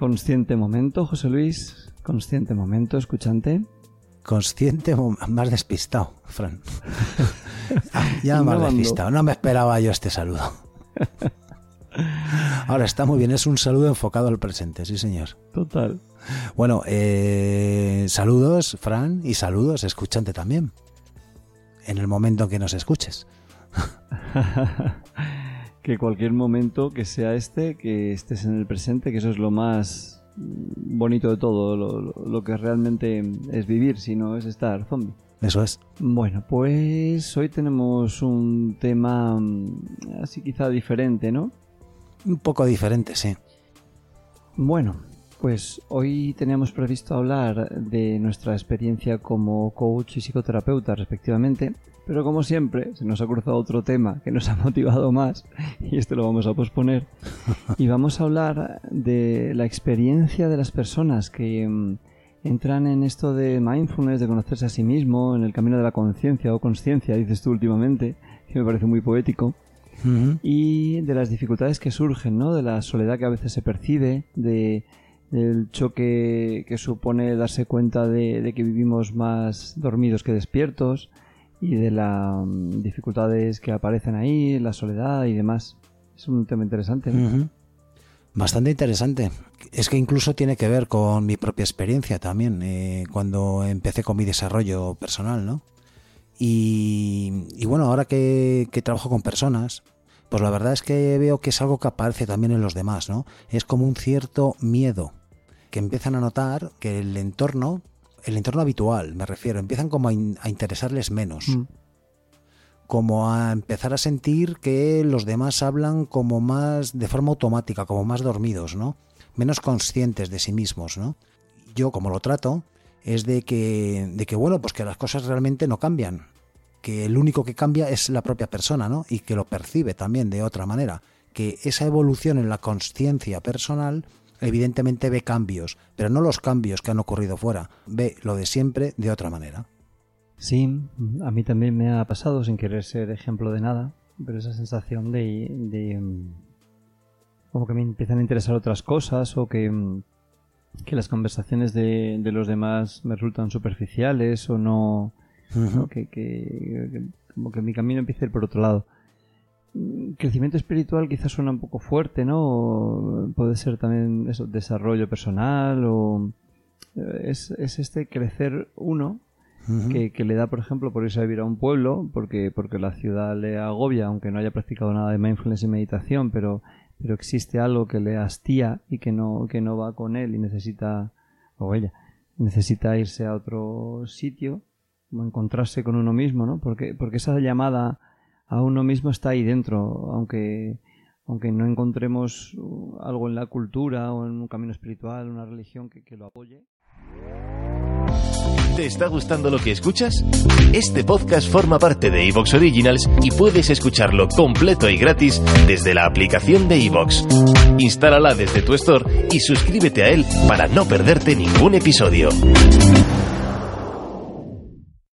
Consciente momento, José Luis. Consciente momento, escuchante. Consciente, más despistado, Fran. Ah, ya más despistado. No me esperaba yo este saludo. Ahora está muy bien, es un saludo enfocado al presente, sí señor. Total. Bueno, eh, saludos, Fran, y saludos, escuchante también. En el momento en que nos escuches. que cualquier momento que sea este, que estés en el presente, que eso es lo más bonito de todo, lo, lo- lo que realmente es vivir, si no es estar zombie. Eso es. Bueno, pues hoy tenemos un tema mm, así quizá diferente, ¿no? Un poco diferente, sí. Bueno, pues hoy teníamos previsto hablar de nuestra experiencia como coach y psicoterapeuta respectivamente, pero como siempre se nos ha cruzado otro tema que nos ha motivado más y este lo vamos a posponer y vamos a hablar de la experiencia de las personas que mm, entran en esto de mindfulness, de conocerse a sí mismo, en el camino de la conciencia o conciencia, dices tú últimamente, que me parece muy poético y de las dificultades que surgen, ¿no? De la soledad que a veces se percibe, de, del choque que supone darse cuenta de, que vivimos más dormidos que despiertos y de las dificultades que aparecen ahí, la soledad y demás. Es un tema interesante. ¿no? Bastante interesante. Es que incluso tiene que ver con mi propia experiencia también, eh, cuando empecé con mi desarrollo personal, ¿no? Y, y bueno, ahora que, que trabajo con personas, pues la verdad es que veo que es algo que aparece también en los demás, ¿no? Es como un cierto miedo, que empiezan a notar que el entorno, el entorno habitual, me refiero, empiezan como a, in- a interesarles menos Mm. como a empezar a sentir que los demás hablan como más de forma automática, como más dormidos, ¿no? Menos conscientes de sí mismos, ¿no? Yo como lo trato es de que de que bueno, pues que las cosas realmente no cambian, que el único que cambia es la propia persona, ¿no? Y que lo percibe también de otra manera, que esa evolución en la conciencia personal evidentemente ve cambios, pero no los cambios que han ocurrido fuera, ve lo de siempre de otra manera. Sí, a mí también me ha pasado sin querer ser ejemplo de nada, pero esa sensación de, de, mm, como que me empiezan a interesar otras cosas o que, mm, que las conversaciones de, de los demás me resultan superficiales o no. Que, que- que- como que mi camino empieza a ir por otro lado. Mm, Crecimiento espiritual quizás suena un poco fuerte, ¿no? O puede ser también eso, desarrollo personal o eh, es, es este crecer uno que, que le da, por ejemplo, por irse a vivir a un pueblo, porque, porque la ciudad le agobia, aunque no haya practicado nada de mindfulness y meditación, pero, pero existe algo que le hastía y que no, que no va con él y necesita, o ella, necesita irse a otro sitio, como encontrarse con uno mismo, ¿no? Porque, porque esa llamada a uno mismo está ahí dentro, aunque, aunque no encontremos algo en la cultura o en un camino espiritual, una religión que, que lo apoye. ¿Te está gustando lo que escuchas? Este podcast forma parte de Evox Originals y puedes escucharlo completo y gratis desde la aplicación de Evox. Instálala desde tu store y suscríbete a él para no perderte ningún episodio.